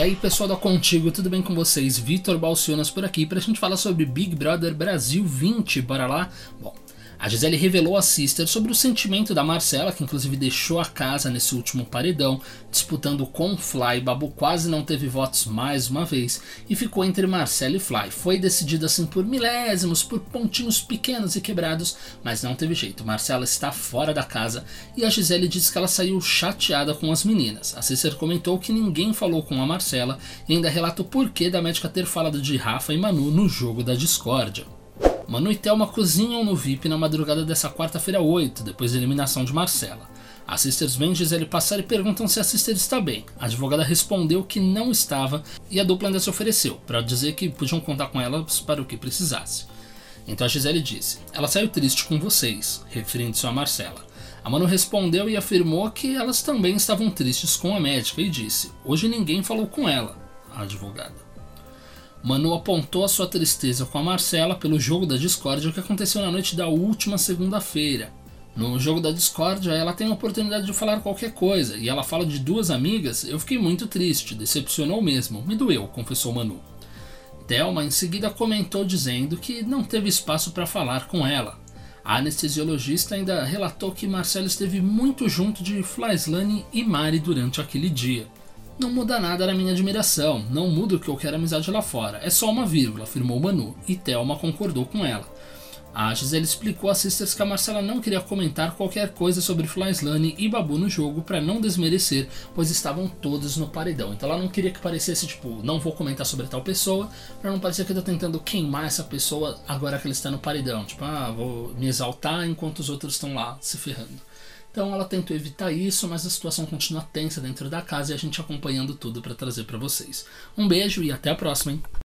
aí pessoal da Contigo, tudo bem com vocês? Vitor Balcionas por aqui pra gente falar sobre Big Brother Brasil 20, bora lá? Bom, a Gisele revelou a Sister sobre o sentimento da Marcela, que inclusive deixou a casa nesse último paredão, disputando com Fly. Babu quase não teve votos mais uma vez e ficou entre Marcela e Fly. Foi decidido assim por milésimos, por pontinhos pequenos e quebrados, mas não teve jeito. Marcela está fora da casa e a Gisele disse que ela saiu chateada com as meninas. A Sister comentou que ninguém falou com a Marcela e ainda relata o porquê da médica ter falado de Rafa e Manu no jogo da discórdia. Manu e Thelma cozinham no VIP na madrugada dessa quarta-feira 8, depois da eliminação de Marcela. As sisters vêm Gisele passar e perguntam se a sister está bem. A advogada respondeu que não estava e a dupla ainda se ofereceu, para dizer que podiam contar com elas para o que precisasse. Então a Gisele disse: Ela saiu triste com vocês, referindo-se a Marcela. A Manu respondeu e afirmou que elas também estavam tristes com a médica e disse: Hoje ninguém falou com ela, a advogada. Manu apontou a sua tristeza com a Marcela pelo jogo da discórdia que aconteceu na noite da última segunda-feira. No jogo da discórdia, ela tem a oportunidade de falar qualquer coisa e ela fala de duas amigas. Eu fiquei muito triste, decepcionou mesmo, me doeu, confessou Manu. Thelma em seguida comentou dizendo que não teve espaço para falar com ela. A anestesiologista ainda relatou que Marcela esteve muito junto de Flaislane e Mari durante aquele dia. Não muda nada na minha admiração, não muda o que eu quero amizade lá fora, é só uma vírgula, afirmou Manu, e Thelma concordou com ela. A Gisele explicou às sisters que a Marcela não queria comentar qualquer coisa sobre Flaislane e Babu no jogo para não desmerecer, pois estavam todos no paredão. Então ela não queria que parecesse tipo, não vou comentar sobre tal pessoa, para não parecer que eu tô tentando queimar essa pessoa agora que ela está no paredão. Tipo, ah, vou me exaltar enquanto os outros estão lá se ferrando. Então ela tentou evitar isso, mas a situação continua tensa dentro da casa e a gente acompanhando tudo para trazer para vocês. Um beijo e até a próxima, hein?